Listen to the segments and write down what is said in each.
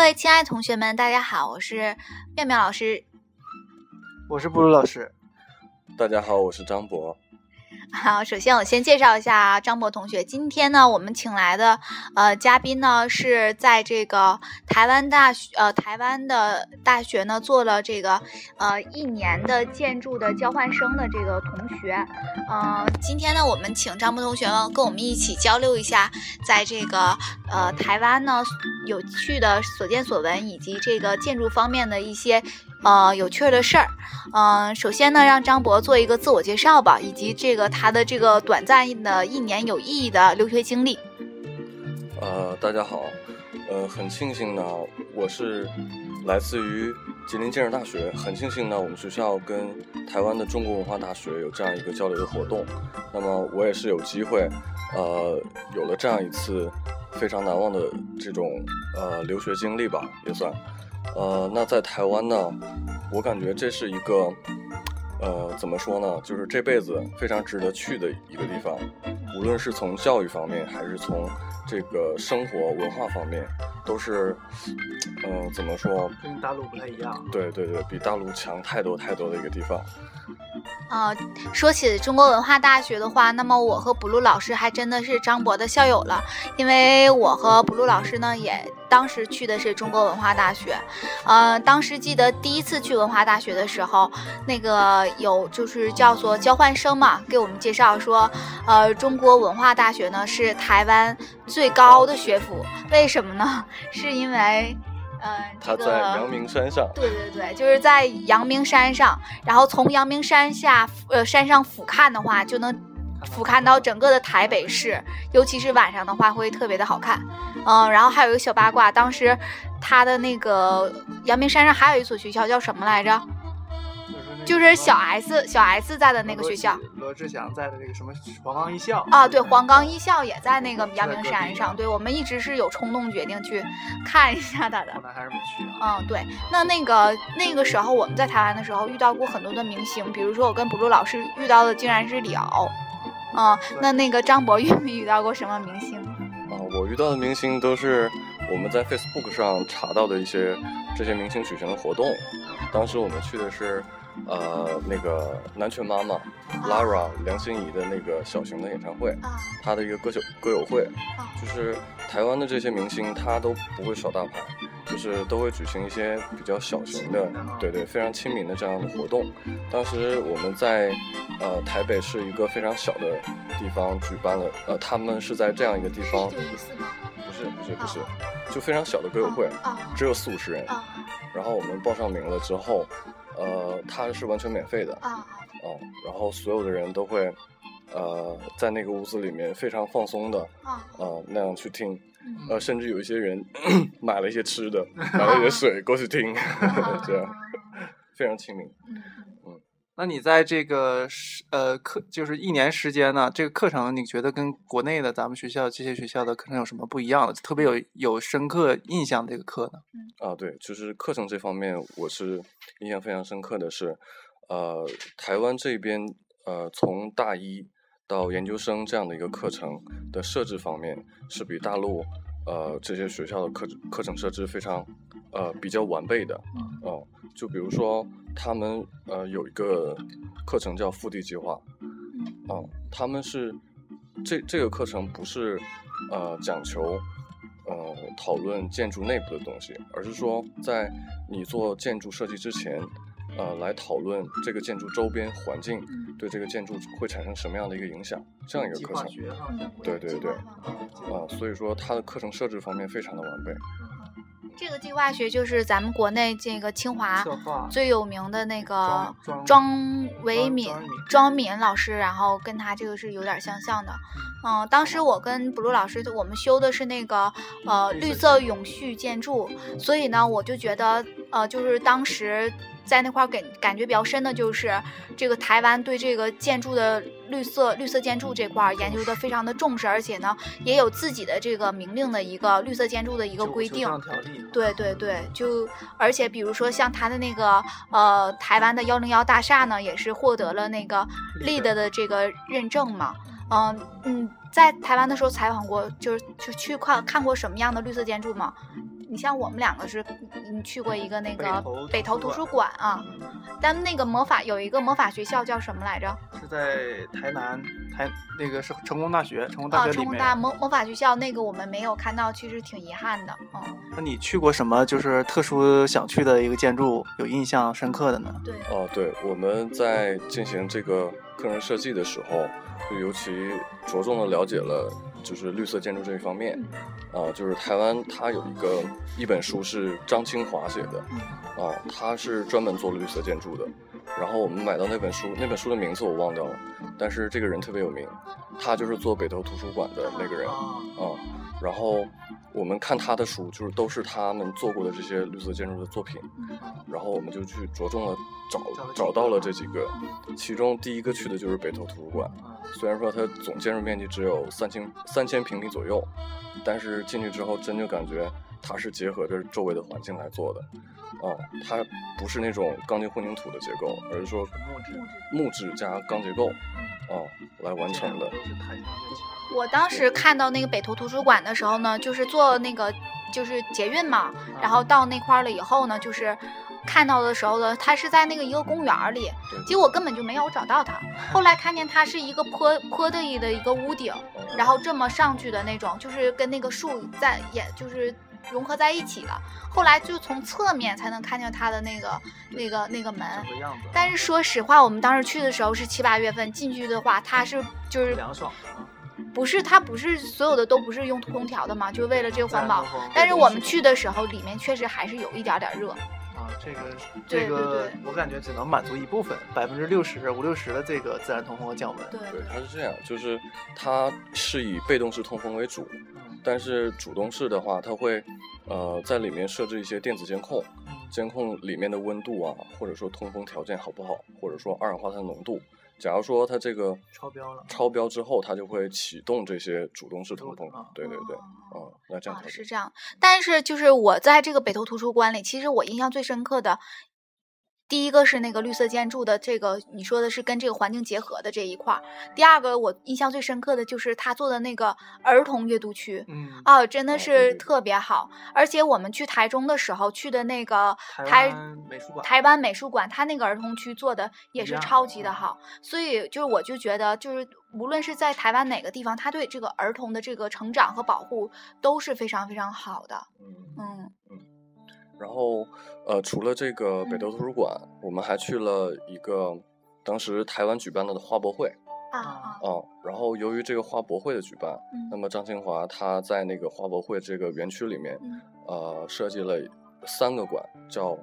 各位亲爱的同学们，大家好，我是妙妙老师。我是布鲁老师。大家好，我是张博。好，首先我先介绍一下张博同学。今天呢，我们请来的呃嘉宾呢，是在这个台湾大学呃台湾的大学呢做了这个呃一年的建筑的交换生的这个同学。呃，今天呢，我们请张博同学呢跟我们一起交流一下，在这个呃台湾呢有趣的所见所闻，以及这个建筑方面的一些。呃，有趣的事儿，嗯，首先呢，让张博做一个自我介绍吧，以及这个他的这个短暂的一年有意义的留学经历。呃，大家好，呃，很庆幸呢，我是来自于吉林建设大学，很庆幸呢，我们学校跟台湾的中国文化大学有这样一个交流的活动，那么我也是有机会，呃，有了这样一次非常难忘的这种呃留学经历吧，也算。呃，那在台湾呢，我感觉这是一个，呃，怎么说呢，就是这辈子非常值得去的一个地方，无论是从教育方面，还是从这个生活文化方面，都是，嗯，怎么说？跟大陆不太一样。对对对，比大陆强太多太多的一个地方。啊，说起中国文化大学的话，那么我和补录老师还真的是张博的校友了，因为我和补录老师呢，也当时去的是中国文化大学。呃，当时记得第一次去文化大学的时候，那个有就是叫做交换生嘛，给我们介绍说，呃，中国文化大学呢是台湾最高的学府，为什么呢？是因为。嗯，它在阳明山上。对对对，就是在阳明山上，然后从阳明山下，呃，山上俯瞰的话，就能俯瞰到整个的台北市，尤其是晚上的话，会特别的好看。嗯，然后还有一个小八卦，当时他的那个阳明山上还有一所学校，叫什么来着？就是小 S 小 S 在的那个学校，罗志祥在的那个什么黄冈艺校啊，对，黄冈艺校也在那个阳明山上。对，我们一直是有冲动决定去看一下他的，后来还是没去。嗯，对，那那个那个时候我们在台湾的时候遇到过很多的明星，比如说我跟补录老师遇到的竟然是李敖。嗯，那那个张博遇没遇到过什么明星？啊，我遇到的明星都是我们在 Facebook 上查到的一些这些明星举行的活动。当时我们去的是。呃，那个南拳妈妈，Lara 梁心颐的那个小型的演唱会，她的一个歌手歌友会，就是台湾的这些明星，他都不会耍大牌，就是都会举行一些比较小型的，对对，非常亲民的这样的活动。当时我们在呃台北是一个非常小的地方举办了，呃，他们是在这样一个地方，不是不是不是，就非常小的歌友会，只有四五十人，然后我们报上名了之后。呃，它是完全免费的啊，嗯，然后所有的人都会，呃，在那个屋子里面非常放松的啊，呃，那样去听，呃，甚至有一些人 买了一些吃的，买了一些水 过去听 这样非常亲民。嗯那你在这个时呃课就是一年时间呢，这个课程你觉得跟国内的咱们学校这些学校的课程有什么不一样的？特别有有深刻印象这个课呢？啊，对，就是课程这方面，我是印象非常深刻的是，呃，台湾这边呃从大一到研究生这样的一个课程的设置方面，是比大陆呃这些学校的课课程设置非常呃比较完备的，嗯，就比如说。他们呃有一个课程叫腹地计划，嗯，他们是这这个课程不是呃讲求呃讨论建筑内部的东西，而是说在你做建筑设计之前，呃来讨论这个建筑周边环境对这个建筑会产生什么样的一个影响，这样一个课程。对对对，啊，所以说它的课程设置方面非常的完备。这个计划学就是咱们国内这个清华最有名的那个庄维敏庄敏老师，然后跟他这个是有点相像的。嗯，当时我跟布鲁老师我们修的是那个呃绿色永续建筑，所以呢，我就觉得呃就是当时。在那块儿感感觉比较深的就是这个台湾对这个建筑的绿色绿色建筑这块儿研究的非常的重视，而且呢也有自己的这个明令的一个绿色建筑的一个规定。对对对，就而且比如说像他的那个呃台湾的幺零幺大厦呢，也是获得了那个 LEED 的这个认证嘛。嗯嗯，在台湾的时候采访过，就是就去看看过什么样的绿色建筑吗？你像我们两个是，你去过一个那个北投图书馆啊，但那个魔法有一个魔法学校叫什么来着？是在台南台那个是成功大学，成功大学里面。成功大魔魔法学校那个我们没有看到，其实挺遗憾的。嗯，那你去过什么就是特殊想去的一个建筑，有印象深刻的呢？对，哦，对，我们在进行这个个人设计的时候，就尤其着重的了解了。就是绿色建筑这一方面，啊，就是台湾它有一个一本书是张清华写的，啊，他是专门做绿色建筑的。然后我们买到那本书，那本书的名字我忘掉了，但是这个人特别有名，他就是做北投图书馆的那个人，啊，然后我们看他的书，就是都是他们做过的这些绿色建筑的作品，然后我们就去着重的找找到了这几个，其中第一个去的就是北投图书馆。虽然说它总建筑面积只有三千三千平米左右，但是进去之后真就感觉它是结合着周围的环境来做的，啊，它不是那种钢筋混凝土的结构，而是说木质木质加钢结构，啊，来完成的。我当时看到那个北图图书馆的时候呢，就是坐那个就是捷运嘛，然后到那块了以后呢，就是。看到的时候呢，它是在那个一个公园里，结果根本就没有找到它。后来看见它是一个坡坡地的一个屋顶，然后这么上去的那种，就是跟那个树在也就是融合在一起了。后来就从侧面才能看见它的那个那个那个门。但是说实话，我们当时去的时候是七八月份，进去的话它是就是凉爽，不是它不是所有的都不是用空调的嘛，就为了这个环保。但是我们去的时候，里面确实还是有一点点热。啊这个这个，我感觉只能满足一部分，百分之六十五六十的这个自然通风和降温。对，它是这样，就是它是以被动式通风为主，但是主动式的话，它会呃在里面设置一些电子监控，监控里面的温度啊，或者说通风条件好不好，或者说二氧化碳浓度。假如说它这个超标了，超标之后，它就会启动这些主动式通风。对对对，嗯，那这样是这样。但是就是我在这个北投图书馆里，其实我印象最深刻的。第一个是那个绿色建筑的这个，你说的是跟这个环境结合的这一块儿。第二个我印象最深刻的就是他做的那个儿童阅读区，嗯，啊，真的是特别好。而且我们去台中的时候去的那个台美术馆，台湾美术馆，他那个儿童区做的也是超级的好。所以就是我就觉得，就是无论是在台湾哪个地方，他对这个儿童的这个成长和保护都是非常非常好的。嗯嗯。然后，呃，除了这个北投图书馆，我们还去了一个当时台湾举办的花博会啊啊。嗯，然后由于这个花博会的举办，那么张清华他在那个花博会这个园区里面，呃，设计了三个馆，叫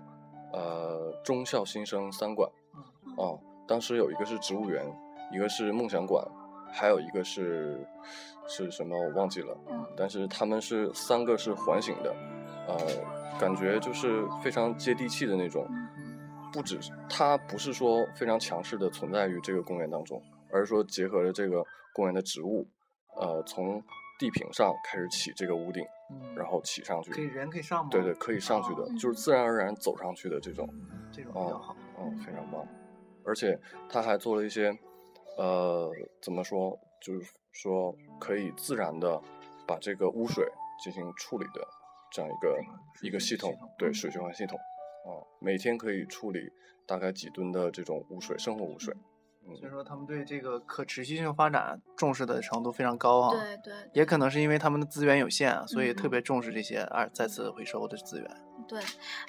呃中校新生三馆。啊，当时有一个是植物园，一个是梦想馆，还有一个是是什么我忘记了。嗯。但是他们是三个是环形的，呃。感觉就是非常接地气的那种，不只是它不是说非常强势的存在于这个公园当中，而是说结合着这个公园的植物，呃，从地坪上开始起这个屋顶，然后起上去，可以人可以上吗？对对，可以上去的，就是自然而然走上去的这种，这种比较好，嗯，非常棒，而且他还做了一些，呃，怎么说，就是说可以自然的把这个污水进行处理的。这样一个一个系统，对水循环系统，啊，每天可以处理大概几吨的这种污水，生活污水。所以说，他们对这个可持续性发展重视的程度非常高啊。对对。也可能是因为他们的资源有限，所以特别重视这些二再次回收的资源。对，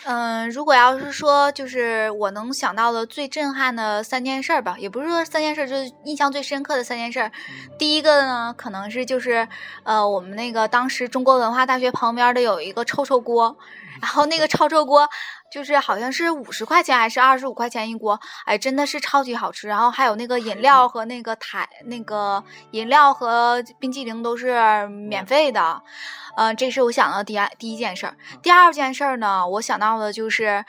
嗯，如果要是说，就是我能想到的最震撼的三件事儿吧，也不是说三件事，就是印象最深刻的三件事。第一个呢，可能是就是，呃，我们那个当时中国文化大学旁边的有一个臭臭锅，然后那个超臭锅。就是好像是五十块钱还是二十五块钱一锅，哎，真的是超级好吃。然后还有那个饮料 和那个台那个饮料和冰激凌都是免费的，嗯，这是我想到第一第一件事儿。第二件事儿呢，我想到的就是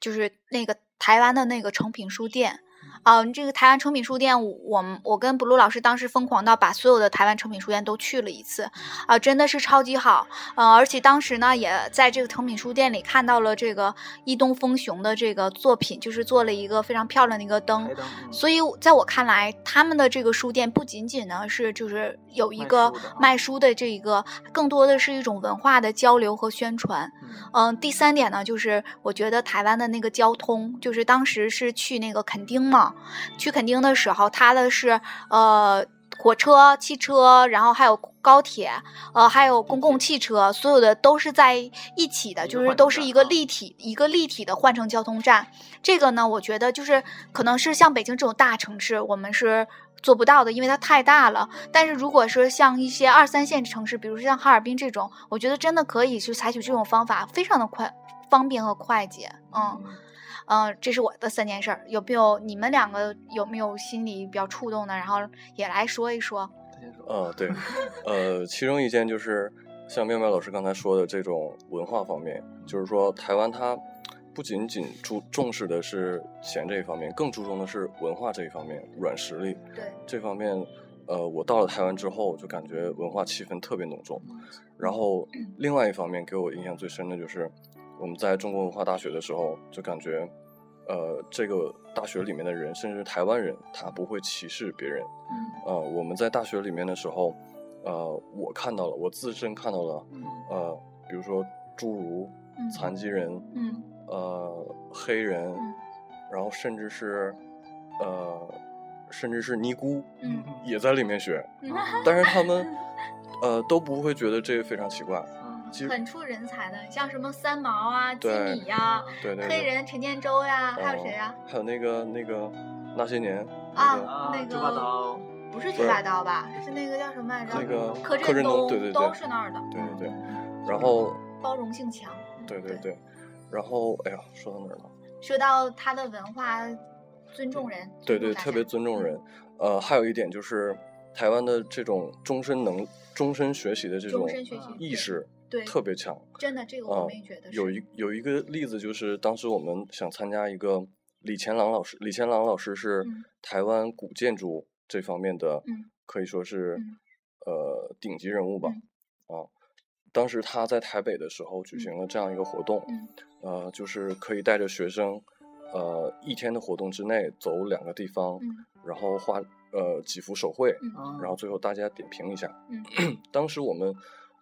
就是那个台湾的那个诚品书店。嗯，这个台湾诚品书店，我们我跟 blue 老师当时疯狂到把所有的台湾诚品书店都去了一次，啊，真的是超级好。嗯，而且当时呢，也在这个诚品书店里看到了这个伊东丰雄的这个作品，就是做了一个非常漂亮的一个灯。所以在我看来，他们的这个书店不仅仅呢是就是有一个卖书的这一个，更多的是一种文化的交流和宣传。嗯，第三点呢，就是我觉得台湾的那个交通，就是当时是去那个垦丁嘛。去垦丁的时候，它的是呃火车、汽车，然后还有高铁，呃还有公共汽车，所有的都是在一起的，就是都是一个立体、一个立体的换乘交通站。这个呢，我觉得就是可能是像北京这种大城市，我们是做不到的，因为它太大了。但是如果说像一些二三线城市，比如说像哈尔滨这种，我觉得真的可以去采取这种方法，非常的快、方便和快捷。嗯。嗯，这是我的三件事儿，有没有你们两个有没有心里比较触动的？然后也来说一说。呃，对，呃，其中一件就是像妙妙老师刚才说的这种文化方面，就是说台湾它不仅仅注重视的是钱这一方面，更注重的是文化这一方面，软实力。对这方面，呃，我到了台湾之后就感觉文化气氛特别浓重。然后另外一方面给我印象最深的就是。我们在中国文化大学的时候，就感觉，呃，这个大学里面的人，甚至台湾人，他不会歧视别人。嗯。呃，我们在大学里面的时候，呃，我看到了，我自身看到了，呃，比如说侏儒、残疾人，嗯，呃，黑人，然后甚至是，呃，甚至是尼姑，嗯，也在里面学，但是他们，呃，都不会觉得这个非常奇怪。很出人才的，像什么三毛啊、吉米呀，黑人陈建州呀，还有谁呀？还有那个那个那些年啊，那个不是九把刀吧？是那个叫什么来着？那个柯震东，对对对，都是那儿的。对对对，然后包容性强。对对对，然后哎呀，说到哪儿了？说到他的文化，尊重人。对对，特别尊重人。呃，还有一点就是台湾的这种终身能终身学习的这种意识。特别强，真的，这个我也觉得。有一有一个例子，就是当时我们想参加一个李乾朗老师，李乾朗老师是台湾古建筑这方面的，可以说是呃顶级人物吧。啊，当时他在台北的时候举行了这样一个活动，呃，就是可以带着学生，呃，一天的活动之内走两个地方，然后画呃几幅手绘，然后最后大家点评一下。当时我们。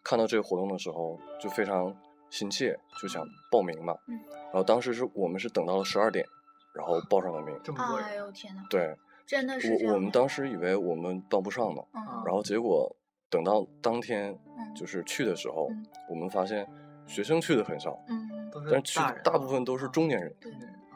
看到这个活动的时候，就非常心切，就想报名嘛。嗯。然后当时是我们是等到了十二点，然后报上了名。这么多人！哎呦天呐，对，真的是我我们当时以为我们报不上呢。嗯。然后结果等到当天就是去的时候，我们发现学生去的很少。嗯。但是去大部分都是中年人。对。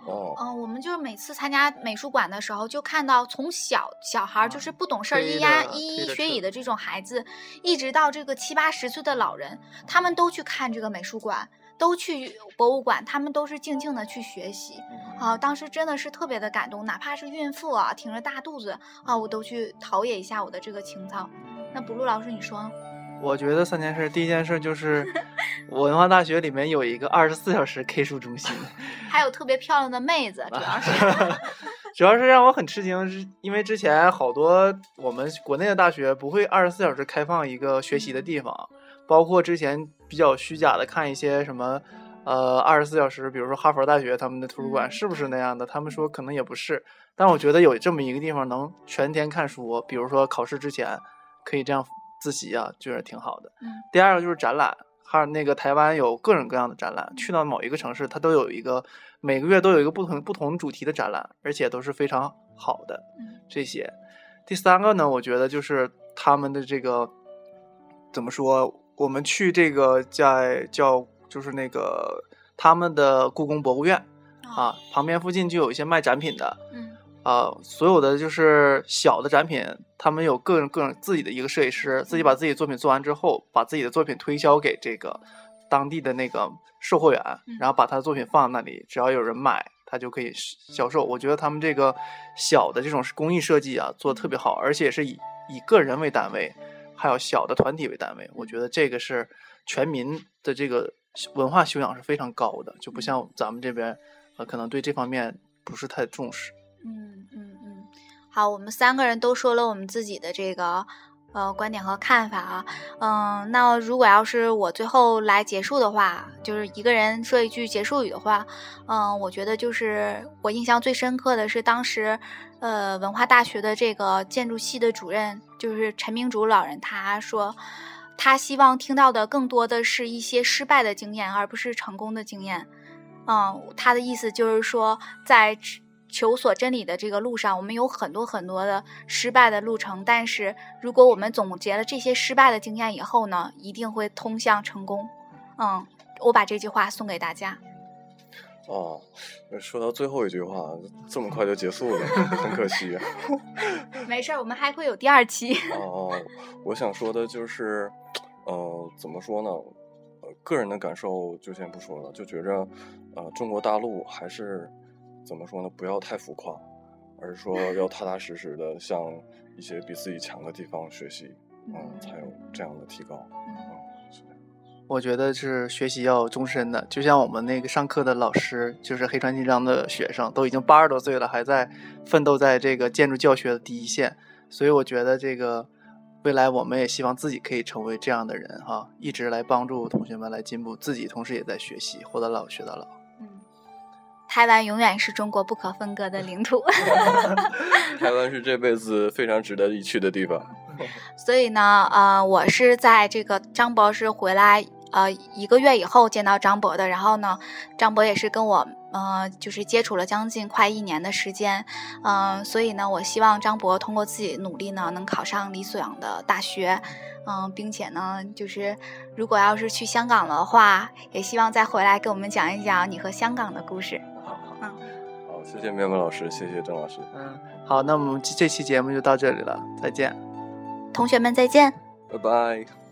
哦，嗯，我们就是每次参加美术馆的时候，就看到从小小孩就是不懂事儿、咿呀咿咿学语的这种孩子，一直到这个七八十岁的老人，他们都去看这个美术馆，都去博物馆，他们都是静静的去学习。啊，当时真的是特别的感动，哪怕是孕妇啊，挺着大肚子啊，我都去陶冶一下我的这个情操。那补录老师，你说？我觉得三件事，第一件事就是 文化大学里面有一个二十四小时 K 书中心，还有特别漂亮的妹子，主要是，主要是让我很吃惊，是因为之前好多我们国内的大学不会二十四小时开放一个学习的地方，包括之前比较虚假的看一些什么，呃，二十四小时，比如说哈佛大学他们的图书馆是不是那样的？他们说可能也不是，但我觉得有这么一个地方能全天看书，比如说考试之前可以这样。自习啊，就是挺好的。嗯，第二个就是展览，还有那个台湾有各种各样的展览，去到某一个城市，它都有一个每个月都有一个不同不同主题的展览，而且都是非常好的。嗯，这些。第三个呢，我觉得就是他们的这个怎么说？我们去这个在叫就是那个他们的故宫博物院啊，旁边附近就有一些卖展品的。嗯。啊，所有的就是小的展品，他们有各种各种自己的一个设计师，自己把自己作品做完之后，把自己的作品推销给这个当地的那个售货员，然后把他的作品放在那里，只要有人买，他就可以销售。我觉得他们这个小的这种工艺设计啊，做的特别好，而且是以以个人为单位，还有小的团体为单位，我觉得这个是全民的这个文化修养是非常高的，就不像咱们这边，呃，可能对这方面不是太重视。嗯嗯嗯，好，我们三个人都说了我们自己的这个。呃，观点和看法啊，嗯，那如果要是我最后来结束的话，就是一个人说一句结束语的话，嗯，我觉得就是我印象最深刻的是当时，呃，文化大学的这个建筑系的主任就是陈明竹老人，他说，他希望听到的更多的是一些失败的经验，而不是成功的经验。嗯，他的意思就是说，在。求索真理的这个路上，我们有很多很多的失败的路程，但是如果我们总结了这些失败的经验以后呢，一定会通向成功。嗯，我把这句话送给大家。哦，说到最后一句话，这么快就结束了，很可惜。没事儿，我们还会有第二期。哦，我想说的就是，呃，怎么说呢？呃，个人的感受就先不说了，就觉着，呃，中国大陆还是。怎么说呢？不要太浮夸，而是说要踏踏实实的向一些比自己强的地方学习，嗯，才有这样的提高。嗯，我觉得是学习要终身的，就像我们那个上课的老师，就是黑川金章的学生，都已经八十多岁了，还在奋斗在这个建筑教学的第一线。所以我觉得这个未来我们也希望自己可以成为这样的人哈，一直来帮助同学们来进步，自己同时也在学习，活到老学到老。台湾永远是中国不可分割的领土。台湾是这辈子非常值得一去的地方。所以呢，呃，我是在这个张博士回来呃一个月以后见到张博的。然后呢，张博也是跟我呃就是接触了将近快一年的时间。嗯，所以呢，我希望张博通过自己努力呢，能考上理所养的大学。嗯，并且呢，就是如果要是去香港的话，也希望再回来给我们讲一讲你和香港的故事。谢谢面膜老师，谢谢郑老师。嗯，好，那我们这期节目就到这里了，再见，同学们再见，拜拜。